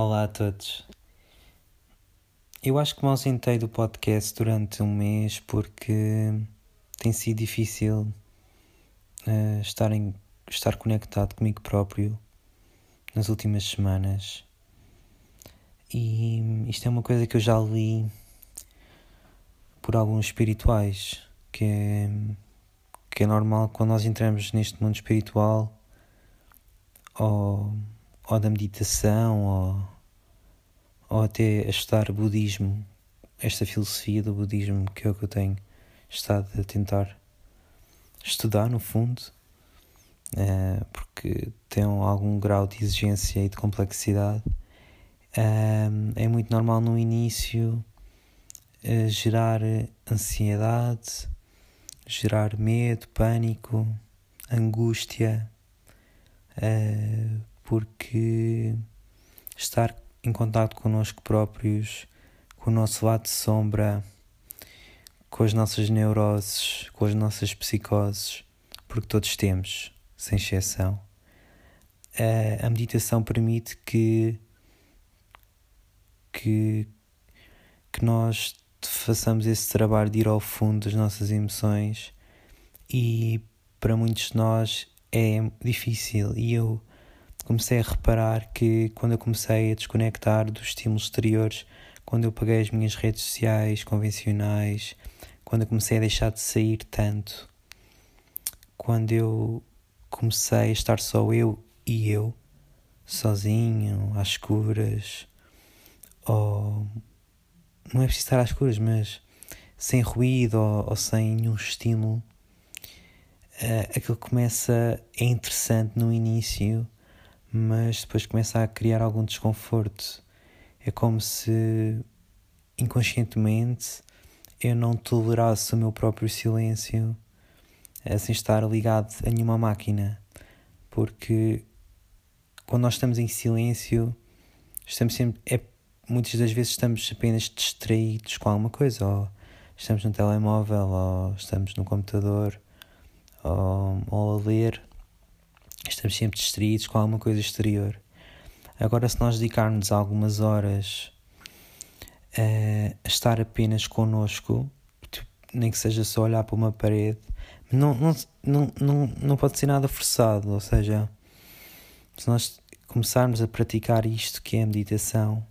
Olá a todos. Eu acho que me ausentei do podcast durante um mês porque tem sido difícil uh, estar, em, estar conectado comigo próprio nas últimas semanas. E isto é uma coisa que eu já li por alguns espirituais, que é, que é normal quando nós entramos neste mundo espiritual ou ou da meditação, ou, ou até a estudar budismo, esta filosofia do budismo que é o que eu tenho estado a tentar estudar, no fundo, uh, porque tem algum grau de exigência e de complexidade. Uh, é muito normal no início uh, gerar ansiedade, gerar medo, pânico, angústia. Uh, porque estar em contato connosco próprios, com o nosso lado de sombra, com as nossas neuroses, com as nossas psicoses, porque todos temos, sem exceção. A meditação permite que, que, que nós façamos esse trabalho de ir ao fundo das nossas emoções e para muitos de nós é difícil e eu comecei a reparar que quando eu comecei a desconectar dos estímulos exteriores, quando eu paguei as minhas redes sociais convencionais, quando eu comecei a deixar de sair tanto, quando eu comecei a estar só eu e eu, sozinho, às escuras, ou não é preciso estar às escuras, mas sem ruído ou, ou sem nenhum estímulo, uh, aquilo começa, é interessante no início mas depois começa a criar algum desconforto. É como se inconscientemente eu não tolerasse o meu próprio silêncio sem estar ligado a nenhuma máquina, porque quando nós estamos em silêncio, estamos sempre. É, muitas das vezes estamos apenas distraídos com alguma coisa, ou estamos no telemóvel, ou estamos no computador, ou, ou a ler estamos sempre distraídos com alguma coisa exterior. Agora, se nós dedicarmos algumas horas a estar apenas connosco, tipo, nem que seja só olhar para uma parede, não, não, não, não, não pode ser nada forçado. Ou seja, se nós começarmos a praticar isto que é a meditação,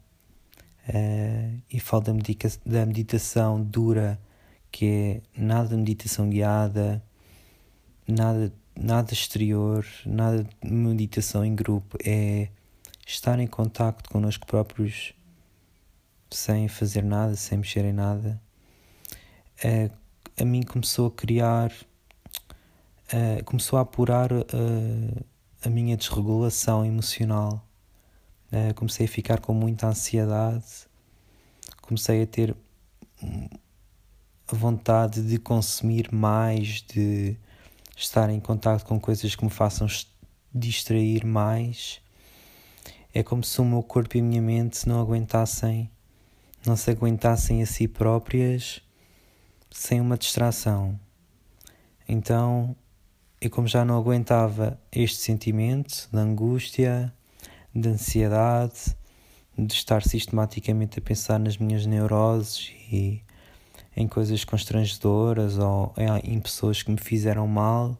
uh, e falo da, medica, da meditação dura, que é nada de meditação guiada, nada nada exterior, nada de meditação em grupo, é estar em contacto connosco próprios sem fazer nada, sem mexer em nada. É, a mim começou a criar, é, começou a apurar é, a minha desregulação emocional. É, comecei a ficar com muita ansiedade, comecei a ter a vontade de consumir mais, de estar em contato com coisas que me façam distrair mais. É como se o meu corpo e a minha mente não aguentassem, não se aguentassem a si próprias sem uma distração. Então, eu como já não aguentava este sentimento de angústia, de ansiedade, de estar sistematicamente a pensar nas minhas neuroses e em coisas constrangedoras ou em pessoas que me fizeram mal,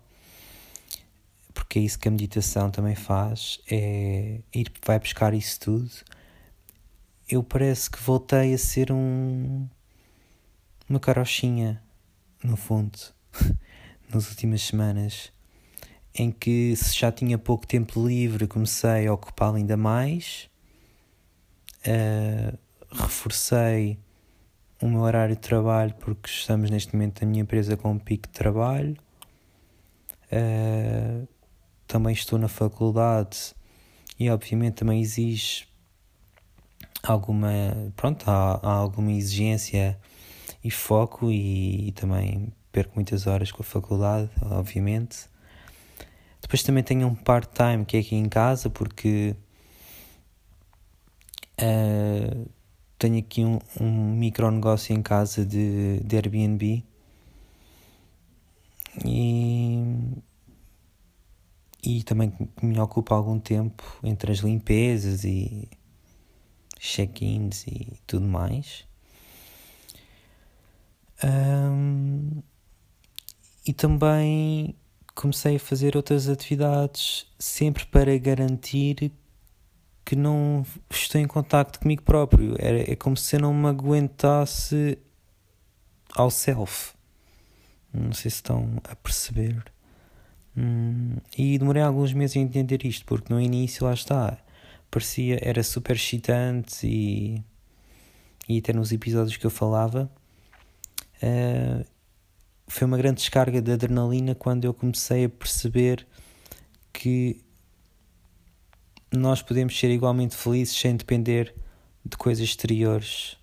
porque é isso que a meditação também faz, é ir, vai buscar isso tudo. Eu parece que voltei a ser um uma carochinha, no fundo, nas últimas semanas, em que se já tinha pouco tempo livre, comecei a ocupá-lo ainda mais, uh, reforcei o meu horário de trabalho, porque estamos neste momento na minha empresa com um pico de trabalho. Uh, também estou na faculdade e obviamente também exige alguma pronto há, há alguma exigência e foco e, e, também perco muitas horas com a faculdade obviamente depois também tenho um part-time que é aqui em casa porque uh, tenho aqui um, um micro negócio em casa de, de Airbnb e, e também me ocupa algum tempo entre as limpezas e, check-ins e tudo mais. Um, e também comecei a fazer outras atividades sempre para garantir que não estou em contacto comigo próprio. É, é como se eu não me aguentasse ao self. Não sei se estão a perceber. Hum, e demorei alguns meses a entender isto, porque no início lá está, parecia, era super excitante e, e até nos episódios que eu falava, uh, foi uma grande descarga de adrenalina quando eu comecei a perceber que nós podemos ser igualmente felizes sem depender de coisas exteriores.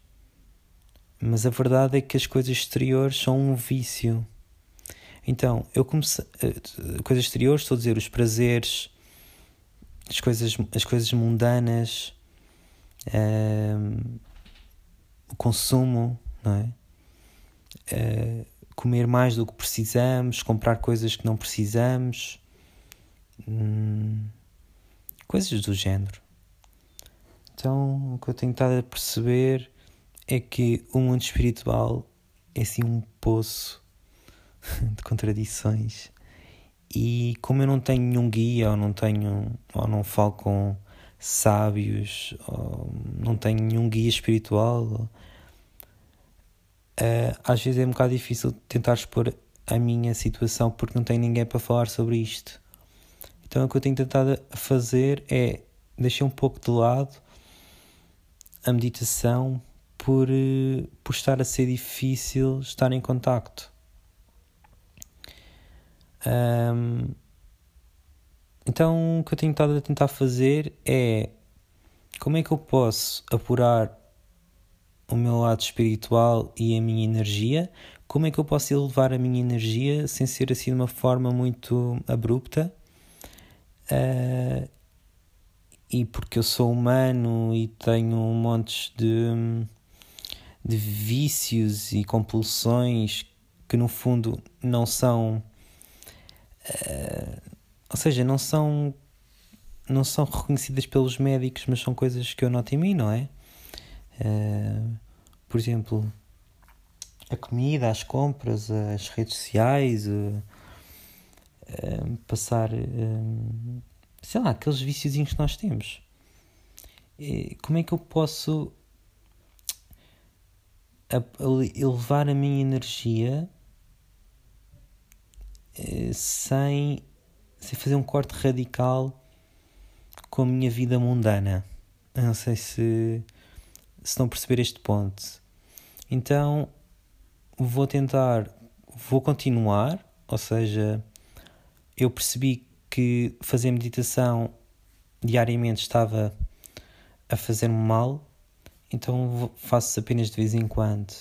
Mas a verdade é que as coisas exteriores são um vício. Então, eu comecei. Eh, coisas exteriores, estou a dizer, os prazeres, as coisas, as coisas mundanas, ehm, o consumo, não é? Uh, comer mais do que precisamos, comprar coisas que não precisamos. Hum, coisas do género. Então, o que eu tenho estado a perceber é que o mundo espiritual é assim um poço de contradições. E como eu não tenho nenhum guia, ou não tenho, ou não falo com sábios, ou não tenho nenhum guia espiritual, uh, às vezes é um bocado difícil tentar expor a minha situação porque não tenho ninguém para falar sobre isto. Então o que eu tenho tentado fazer é deixar um pouco de lado a meditação por, eh, por estar a ser difícil estar em contacto. Um, então o que eu tenho estado a tentar fazer é como é que eu posso apurar o meu lado espiritual e a minha energia? Como é que eu posso elevar a minha energia sem ser assim de uma forma muito abrupta? Uh, e porque eu sou humano e tenho um monte de, de vícios e compulsões que no fundo não são uh, ou seja, não são não são reconhecidas pelos médicos, mas são coisas que eu noto em mim, não é? Uh, por exemplo, a comida, as compras, as redes sociais, uh, Ehm, passar, ehm, sei lá, aqueles viciozinhos que nós temos. E como é que eu posso elevar a minha energia eh, sem, sem fazer um corte radical com a minha vida mundana? Eu não sei se, se a perceber este ponto. Então vou tentar, vou continuar, ou seja, eu percebi que fazer meditação diariamente estava a fazer-me mal, então faço apenas de vez em quando.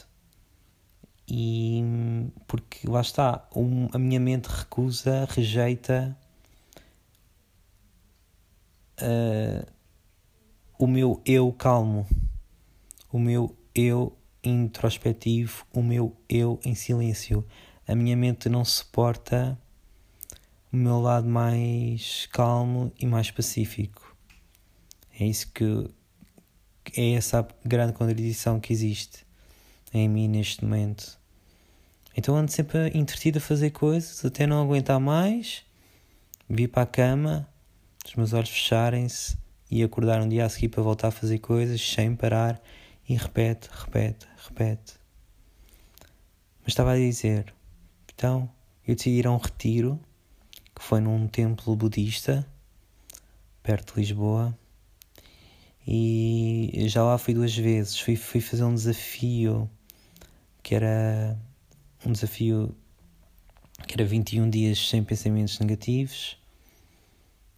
E porque lá está, um, a minha mente recusa, rejeita uh, o meu eu calmo, o meu eu introspectivo, o meu eu em silêncio. A minha mente não suporta o meu lado mais calmo e mais pacífico. É isso que é essa grande contradição que existe em mim neste momento. Então ando sempre entretido a fazer coisas até não aguentar mais, vir para a cama, os meus olhos fecharem-se e acordar um dia a seguir para voltar a fazer coisas sem parar e repete, repete, repete. Mas estava a dizer, então eu decidi ir a um retiro foi num templo budista perto de Lisboa e já lá fui duas vezes. Fui, fui fazer um desafio que era um desafio que era 21 dias sem pensamentos negativos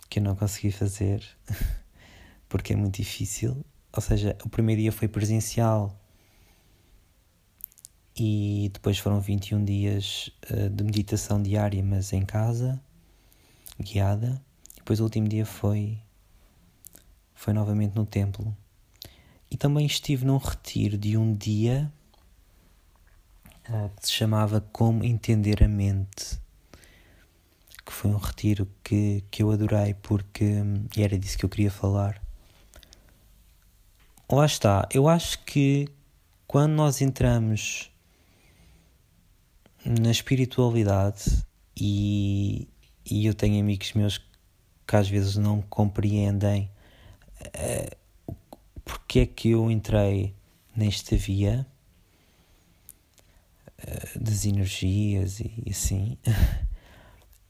que eu não consegui fazer porque é muito difícil. Ou seja, o primeiro dia foi presencial e depois foram 21 dias uh, de meditação diária, mas em casa guiada. Depois o último dia foi foi novamente no templo. E também estive num retiro de um dia uh, que se chamava Como Entender a Mente. Que foi um retiro que, que eu adorei porque e era disso que eu queria falar. lá está. Eu acho que quando nós entramos na espiritualidade e, e eu tenho amigos meus que às vezes não compreendem uh, porque é que eu entrei nesta via uh, das energias e assim.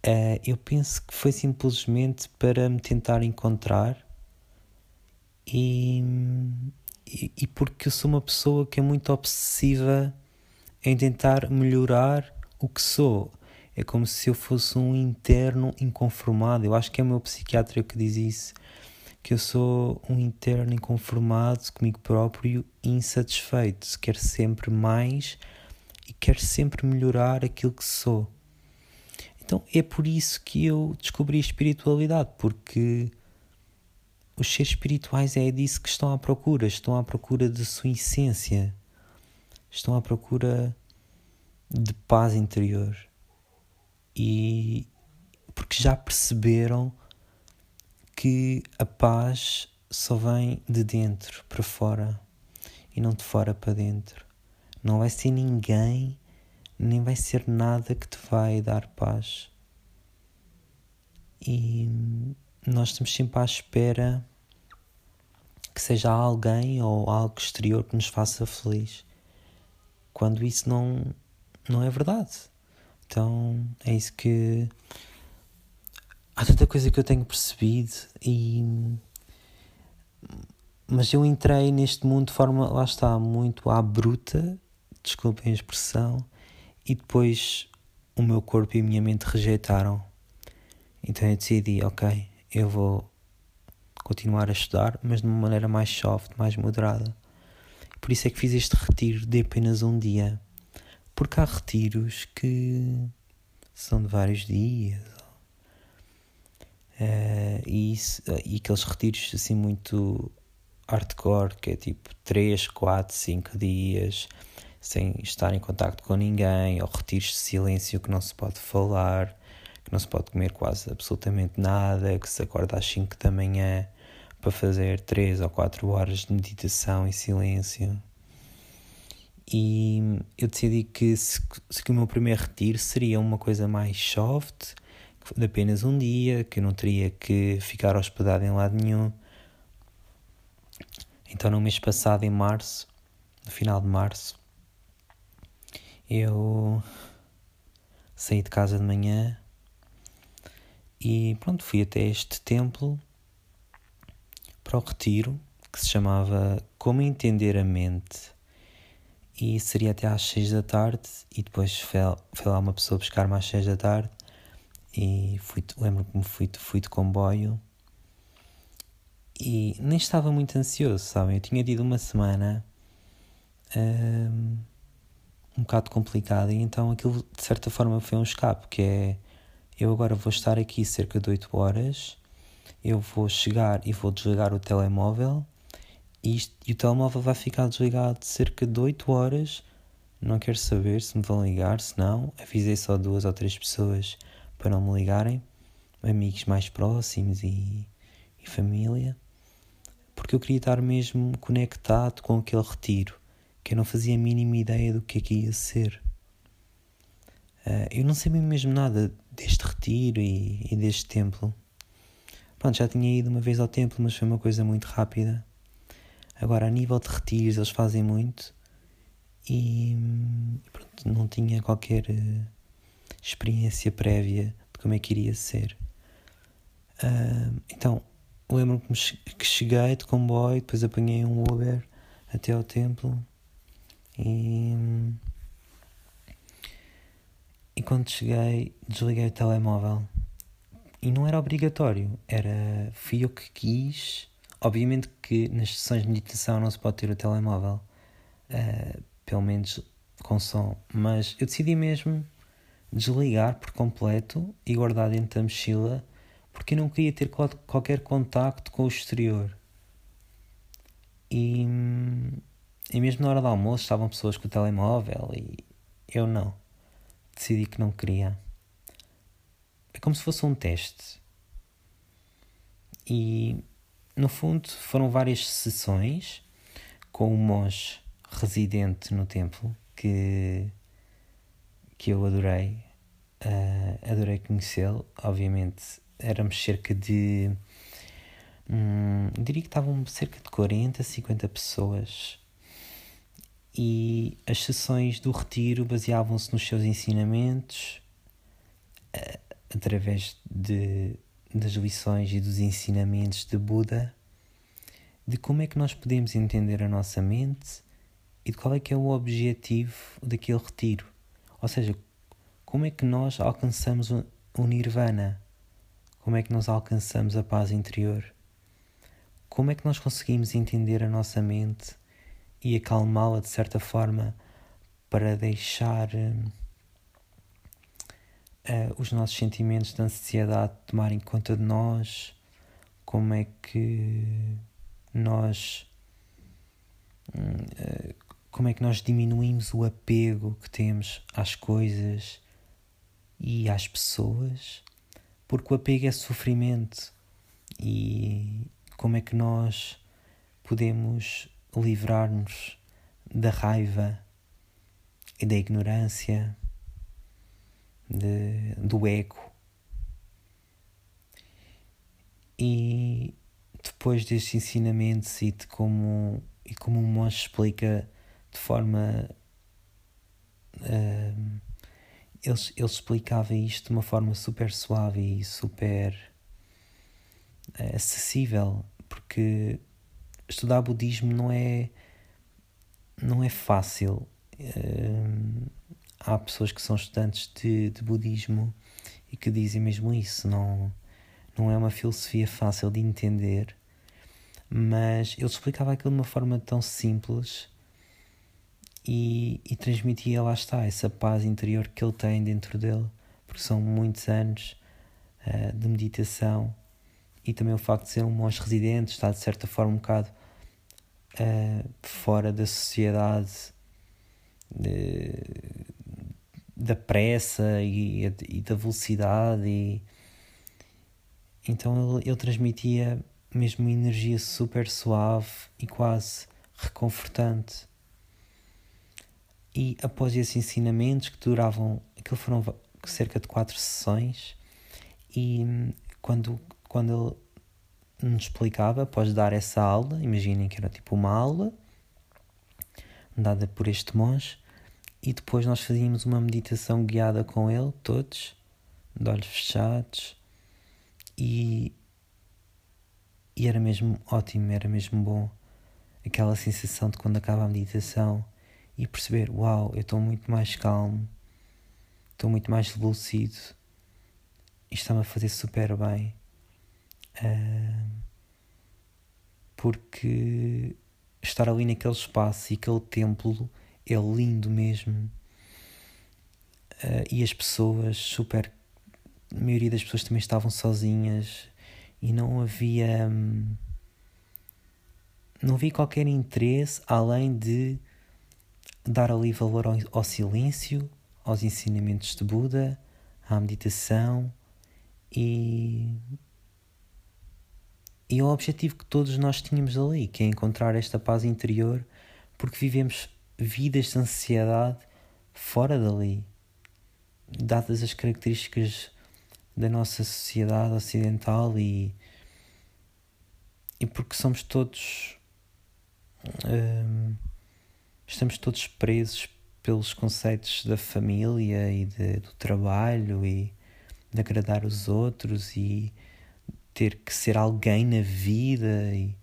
Uh, eu penso que foi simplesmente para me tentar encontrar e, e, e, porque eu sou uma pessoa que é muito obsessiva em tentar melhorar o que sou. É como se eu fosse um interno inconformado. Eu acho que é o meu psiquiatra que diz isso. Que eu sou um interno inconformado comigo próprio insatisfeito. Quero sempre mais e quero sempre melhorar aquilo que sou. Então é por isso que eu descobri a espiritualidade, porque os seres espirituais é disso que estão à procura, estão à procura de sua essência, estão à procura de paz interior. E porque já perceberam que a paz só vem de dentro para fora e não de fora para dentro. Não vai ser ninguém, nem vai ser nada que te vai dar paz. E nós estamos sempre à espera que seja alguém ou algo exterior que nos faça feliz, quando isso não, não é verdade. Então é isso que. Há tanta coisa que eu tenho percebido e. Mas eu entrei neste mundo de forma, lá está, muito à bruta, desculpem a expressão, e depois o meu corpo e a minha mente rejeitaram. Então eu decidi, ok, eu vou continuar a estudar, mas de uma maneira mais soft, mais moderada. Por isso é que fiz este retiro de apenas um dia. Porque há retiros que são de vários dias. Uh, e, isso, e aqueles retiros assim muito hardcore, que é tipo 3, 4, 5 dias sem estar em contacto com ninguém, ou retiros de silêncio que não se pode falar que não se pode comer quase absolutamente nada, que se acorda às 5 da manhã para fazer 3 ou 4 horas de meditação e silêncio. E eu decidi que, se, se que o meu primeiro retiro seria uma coisa mais soft, de apenas um dia, que eu não teria que ficar hospedado em lado nenhum. Então, no mês passado, em março, no final de março, eu saí de casa de manhã, e pronto, fui até este templo para o retiro que se chamava Como Entender a Mente. E seria até às seis da tarde e depois foi, foi lá uma pessoa buscar-me às seis da tarde e fui, lembro-me que fui, fui de comboio e nem estava muito ansioso, sabem? Eu tinha tido uma semana um, um bocado complicada e então aquilo de certa forma foi um escape, que é eu agora vou estar aqui cerca de 8 horas, eu vou chegar e vou desligar o telemóvel e, isto, e o telemóvel vai ficar desligado cerca de 8 horas. Não quero saber se me vão ligar, se não. Avisei só duas ou três pessoas para não me ligarem, amigos mais próximos e, e família, porque eu queria estar mesmo conectado com aquele retiro, que eu não fazia a mínima ideia do que é que ia ser. Uh, eu não sabia mesmo nada deste retiro e, e, deste templo. Pronto, já tinha ido uma vez ao templo, mas foi uma coisa muito rápida. Agora, a nível de retiros, eles fazem muito e pronto, não tinha qualquer uh, experiência prévia de como é que iria ser. Uh, então, lembro-me que cheguei de comboio, depois apanhei um Uber até ao templo e e quando cheguei, desliguei o telemóvel. E não era obrigatório, era fui eu que quis. Obviamente que nas sessões de meditação não se pode ter o telemóvel, uh, pelo menos com som, mas eu decidi mesmo desligar por completo e guardar dentro da mochila porque eu não queria ter qualquer contacto com o exterior. E, e mesmo na hora do almoço estavam pessoas com o telemóvel e eu não decidi que não queria. É como se fosse um teste. E no fundo foram várias sessões com um monge residente no templo que, que eu adorei. Uh, adorei conhecê-lo. Obviamente, éramos cerca de. Hum, diria que estavam cerca de 40, 50 pessoas. E as sessões do retiro baseavam-se nos seus ensinamentos, uh, através de, das lições e dos ensinamentos de Buda, de como é que nós podemos entender a nossa mente e de qual é que é o objetivo daquele retiro. Ou seja, como é que nós alcançamos o nirvana? Como é que nós alcançamos a paz interior? Como é que nós conseguimos entender a nossa mente e acalmá-la de certa forma para deixar uh, os nossos sentimentos de ansiedade tomarem conta de nós? Como é que nós uh, como é que nós diminuímos o apego que temos às coisas e às pessoas, porque o apego é sofrimento e como é que nós podemos livrar-nos da raiva e da ignorância, de, do ego. E depois destes ensinamentos e de como, e como um monge explica de forma. Uh, ele, ele explicava isto de uma forma super suave e super uh, acessível, porque estudar budismo não é, não é fácil. Uh, há pessoas que são estudantes de, de budismo e que dizem mesmo isso, não, não é uma filosofia fácil de entender, mas ele explicava aquilo de uma forma tão simples e, e transmitia, lá está, essa paz interior que ele tem dentro dele, porque são muitos anos uh, de meditação e também o facto de ser um monge residente, está de certa forma um bocado uh, fora da sociedade de, da pressa e, e, da velocidade e então ele, ele transmitia mesmo uma energia super suave e quase reconfortante. E após esses ensinamentos que duravam, aquilo foram cerca de quatro sessões, e quando, quando ele nos explicava, após dar essa aula, imaginem que era tipo uma aula dada por este monge, e depois nós fazíamos uma meditação guiada com ele, todos, de olhos fechados, e, e era mesmo ótimo, era mesmo bom. Aquela sensação de quando acaba a meditação e perceber: uau, eu estou muito mais calmo, estou muito mais lúcido, isto está-me a fazer super bem. Uh, porque estar ali naquele espaço e aquele templo é lindo mesmo. Uh, e as pessoas super. A maioria das pessoas também estavam sozinhas e não havia. Hum, não havia qualquer interesse além de dar ali valor ao, ao silêncio, aos ensinamentos de Buda, à meditação e e ao objetivo que todos nós tínhamos ali, que é encontrar esta paz interior, porque vivemos vidas de ansiedade fora dali, dadas as características da nossa sociedade ocidental e, e porque somos todos. Hum, estamos todos presos pelos conceitos da família e de, do trabalho e de agradar os outros e ter que ser alguém na vida e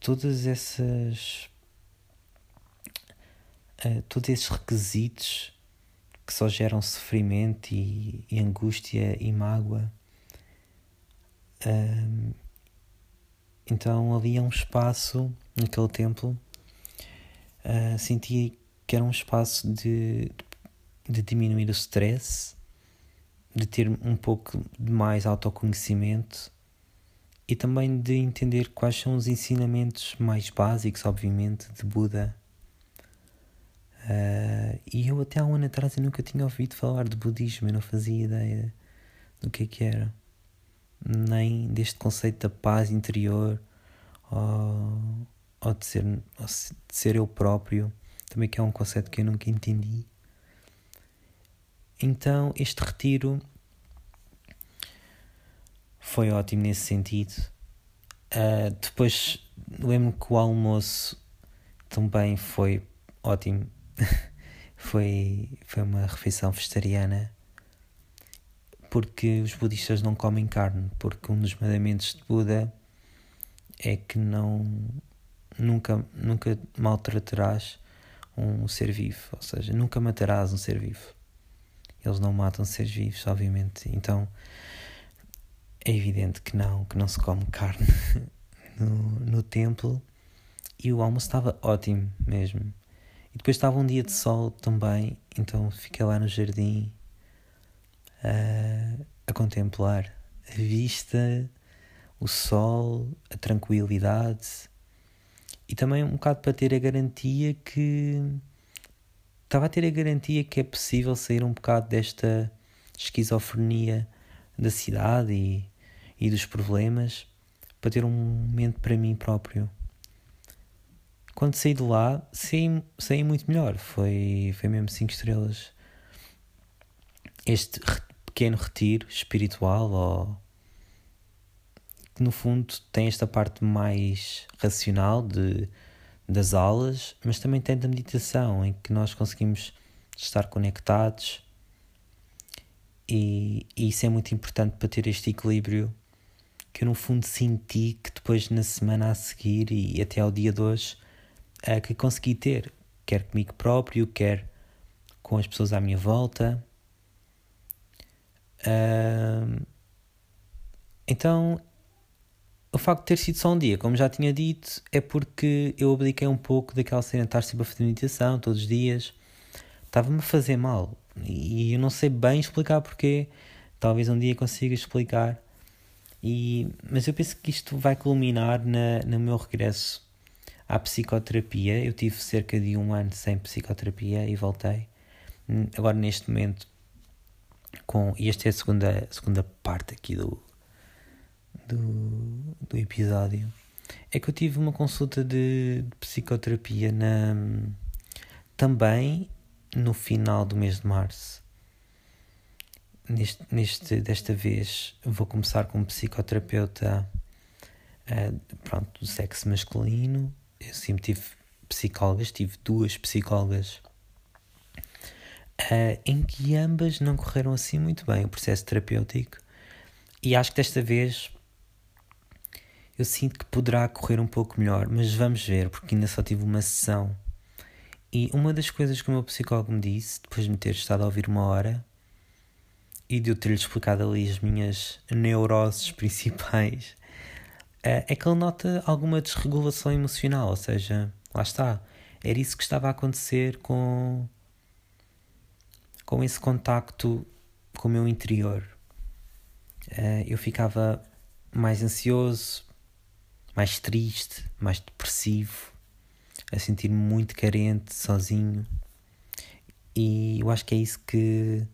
todas essas uh, todos esses requisitos que só geram sofrimento e, e angústia e mágoa então ali é um espaço naquele templo uh, que era um espaço de, de diminuir o stress, de ter um pouco de mais autoconhecimento e também de entender quais são os ensinamentos mais básicos, obviamente, de Buda. Uh, e eu até há um ano atrás eu nunca tinha ouvido falar de budismo, eu não fazia ideia do que é que era, nem deste conceito da paz interior ou, ou de ser, ou de ser eu próprio, também que é um conceito que eu nunca entendi. Então, este retiro foi ótimo nesse sentido. Uh, depois, lembro que o almoço também foi ótimo. foi, foi uma refeição vegetariana porque os budistas não comem carne, porque um dos mandamentos de Buda é que não nunca nunca maltratarás um ser vivo, ou seja, nunca matarás um ser vivo. Eles não matam seres vivos, obviamente. Então é evidente que não, que não se come carne no, no templo e o almoço estava ótimo mesmo. Depois estava um dia de sol também, então fiquei lá no jardim a, a contemplar a vista, o sol, a tranquilidade e também um bocado para ter a garantia que estava a ter a garantia que é possível sair um bocado desta esquizofrenia da cidade e, e dos problemas para ter um momento para mim próprio. Quando saí de lá, saí, saí muito melhor. Foi, foi mesmo 5 estrelas. Este pequeno retiro espiritual, ou que no fundo tem esta parte mais racional de, das aulas, mas também tem da meditação, em que nós conseguimos estar conectados. E, e isso é muito importante para ter este equilíbrio que eu no fundo senti que depois na semana a seguir e até ao dia de hoje uh, que consegui ter, quer comigo próprio, quer com as pessoas à minha volta. Uh, então, o facto de ter sido só um dia, como já tinha dito, é porque eu abdiquei um pouco daquela cena de estar sempre a fazer meditação todos os dias. Estava-me a fazer mal e eu não sei bem explicar porquê. Talvez um dia consiga explicar. E, mas eu penso que isto vai culminar na, no meu regresso à psicoterapia. Eu tive cerca de um ano sem psicoterapia e voltei. Agora, neste momento, com. E esta é a segunda, segunda parte aqui do, do, do episódio. É que eu tive uma consulta de, de psicoterapia na, também no final do mês de março. Neste, neste, desta vez vou começar com um psicoterapeuta uh, pronto, do sexo masculino eu sempre tive psicólogas, tive duas psicólogas uh, em que ambas não correram assim muito bem o processo terapêutico e acho que desta vez eu sinto que poderá correr um pouco melhor, mas vamos ver, porque ainda só tive uma sessão. E uma das coisas que o meu psicólogo me disse, depois de me ter estado a ouvir uma hora e de eu ter-lhe explicado ali as minhas neuroses principais, é, é que ele nota alguma desregulação emocional, ou seja, lá está, era isso que estava a acontecer com, com esse contacto com o meu interior. É, eu ficava mais ansioso, mais triste, mais depressivo, a sentir-me muito carente, sozinho. E eu acho que é isso que,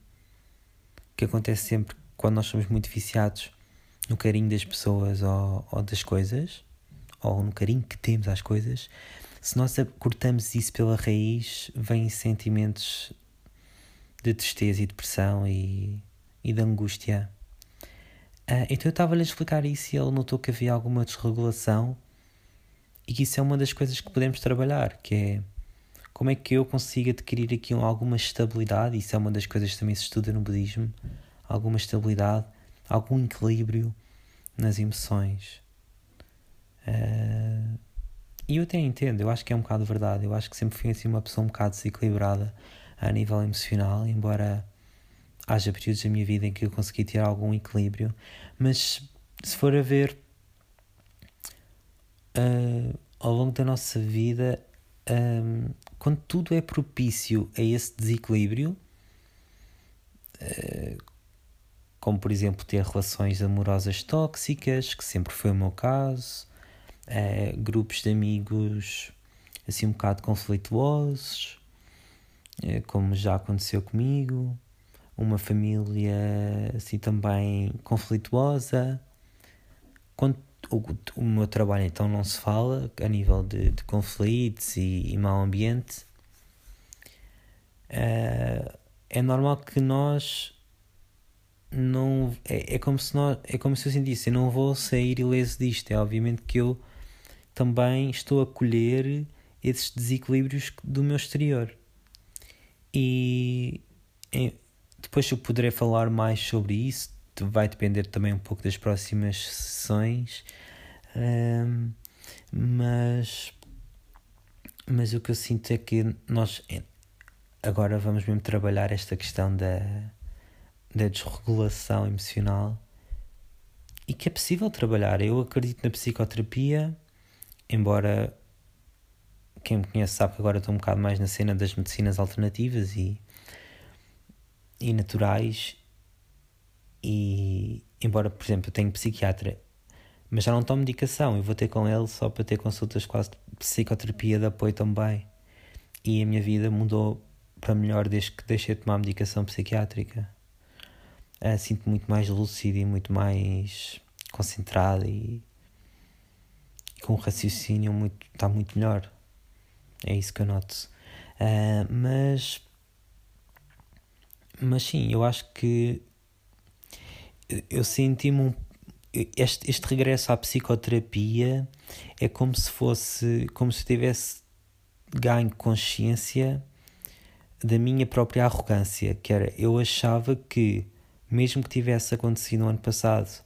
que acontece sempre quando nós somos muito viciados no carinho das pessoas ou, ou das coisas, ou no carinho que temos às coisas, se nós cortamos isso pela raiz, vêm sentimentos de tristeza e depressão e, e de angústia. Uh, então eu estava-lhe a explicar isso e ele notou que havia alguma desregulação e que isso é uma das coisas que podemos trabalhar, que é como é que eu consigo adquirir aqui alguma estabilidade, isso é uma das coisas que também se estuda no budismo, alguma estabilidade algum equilíbrio nas emoções. Uh, e eu até entendo, eu acho que é um bocado verdade. Eu acho que sempre fui assim uma pessoa um bocado desequilibrada a nível emocional, embora haja períodos da minha vida em que eu consegui ter algum equilíbrio. Mas se for a ver uh, ao longo da nossa vida, um, quando tudo é propício a esse desequilíbrio, uh, como por exemplo ter relações amorosas tóxicas, que sempre foi o meu caso, é, grupos de amigos assim um bocado conflituosos, é, como já aconteceu comigo, uma família assim também conflituosa. Quando o, o meu trabalho então não se fala a nível de, de conflitos e, e mau ambiente. Uh, é normal que nós não é, é como se nós é como se eu sentisse eu não vou sair ileso disto. É obviamente que eu também estou a colher esses desequilíbrios do meu exterior. E depois eu poderei falar mais sobre isso vai depender também um pouco das próximas sessões. Um, mas mas o que eu sinto é que nós agora vamos mesmo trabalhar esta questão da da desregulação emocional e que é possível trabalhar. Eu acredito na psicoterapia, embora quem me conhece sabe que agora estou um bocado mais na cena das medicinas alternativas e, e naturais. E embora, por exemplo, eu tenho psiquiatra, mas já não tomo medicação, eu vou ter com ele só para ter consultas quase de psicoterapia de apoio também. E a minha vida mudou para melhor desde que deixei de tomar medicação psiquiátrica uh, sinto muito mais lúcido e muito mais concentrado e, e com o raciocínio muito está muito melhor. É isso que eu noto. Uh, mas mas sim eu acho que eu senti-me um, este, este regresso à psicoterapia é como se fosse como se tivesse ganho consciência da minha própria arrogância que era eu achava que mesmo que tivesse acontecido no ano passado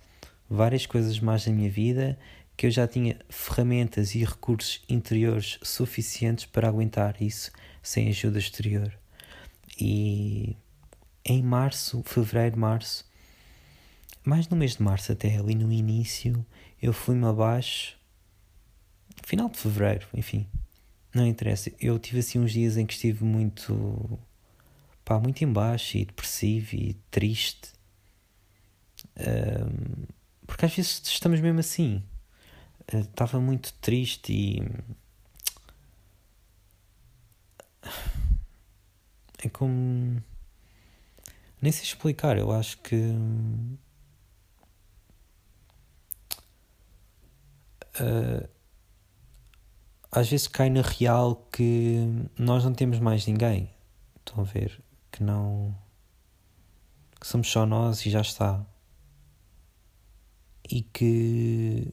várias coisas mais na minha vida, que eu já tinha ferramentas e recursos interiores suficientes para aguentar isso sem ajuda exterior. E em março, fevereiro, março, mais no mês de março até ali no início, eu fui-me abaixo, final de fevereiro, enfim, não interessa. Eu tive assim uns dias em que estive muito, pá, muito embaixo e depressivo e triste porque às vezes estamos mesmo assim. Estava uh, muito triste e. É como. Nem sei explicar, eu acho que. Uh, às vezes cai na real que nós não temos mais ninguém. Estão a ver? Que não. que somos só nós e já está e que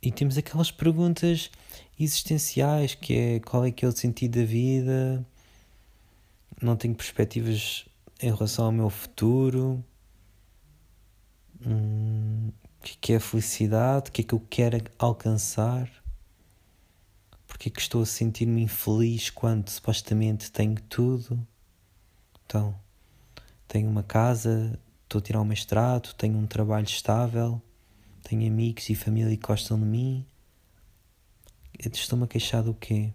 e temos aquelas perguntas existenciais que é qual é que é o sentido da vida? Não tenho perspectivas em relação ao meu futuro. Hum, o que é, que é a felicidade? O que é que eu quero alcançar? Porque é que estou a sentir-me infeliz quando supostamente tenho tudo? Então tenho uma casa estou a tirar o mestrado, tenho um trabalho estável, tenho amigos e família que gostam de mim. Estou-me a queixar do quê?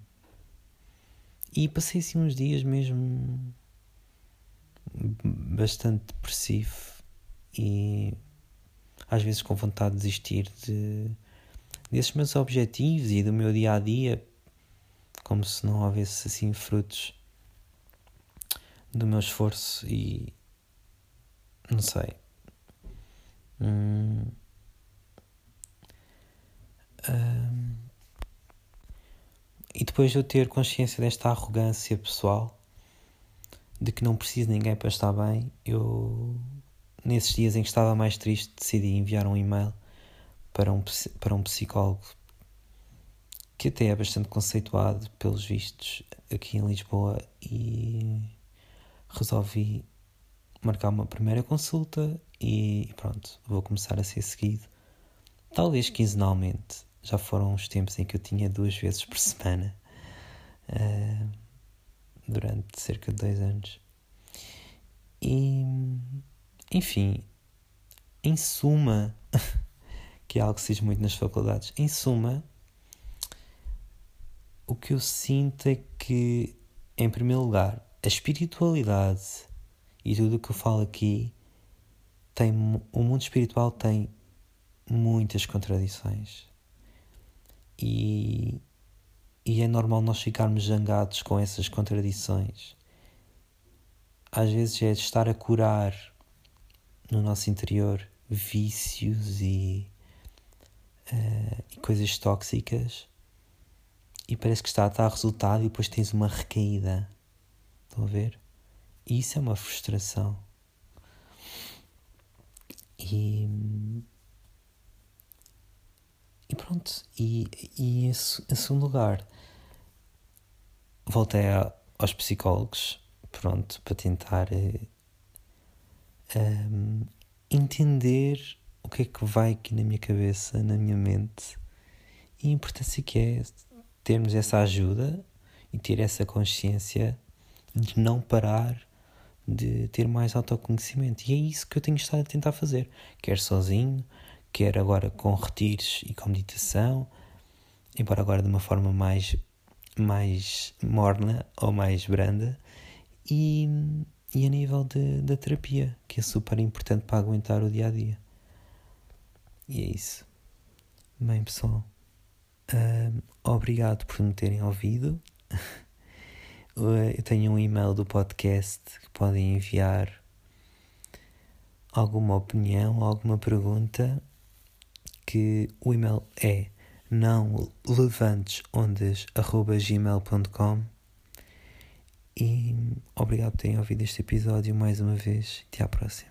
E passei assim uns dias mesmo bastante depressivo e às vezes com vontade de desistir de, desses meus objetivos e do meu dia a dia, como se não houvesse assim frutos do meu esforço e não sei. Hum. Hum. E depois de eu ter consciência desta arrogância pessoal, de que não preciso de ninguém para estar bem, eu, nesses dias em que estava mais triste, decidi enviar um e-mail para um, para um psicólogo que até é bastante conceituado, pelos vistos, aqui em Lisboa, e resolvi marcar uma primeira consulta e pronto, vou começar a ser seguido. Talvez quinzenalmente. Já foram uns tempos em que eu tinha duas vezes por semana uh, durante cerca de dois anos. E enfim, em suma, que é algo que se diz muito nas faculdades, em suma, o que eu sinto é que, em primeiro lugar, a espiritualidade e tudo o que eu falo aqui tem o mundo espiritual tem muitas contradições. E, e é normal nós ficarmos zangados com essas contradições. Às vezes é estar a curar no nosso interior vícios e uh, e coisas tóxicas e parece que está a dar resultado e depois tens uma recaída. Estão a ver? Isso é uma frustração. E, e pronto. E, e em, segundo lugar, voltei a, aos psicólogos, pronto, para tentar um, eh, entender o que é que vai aqui na minha cabeça, na minha mente, e a importância que é termos essa ajuda e ter essa consciência de não parar de ter mais autoconhecimento. E é isso que eu tenho estado a tentar fazer, quer sozinho, quer agora com retiros e com meditação, embora agora de uma forma mais, mais morna ou mais branda, e, e a nível de, da terapia, que é super importante para aguentar o dia a dia. E é isso. Bem, pessoal. Uh, obrigado por me terem ouvido. Eu tenho um e-mail do podcast que podem enviar alguma opinião, alguma pergunta. Que o e-mail é não levantesondas.gmail.com E obrigado por terem ouvido este episódio mais uma vez. Até à próxima.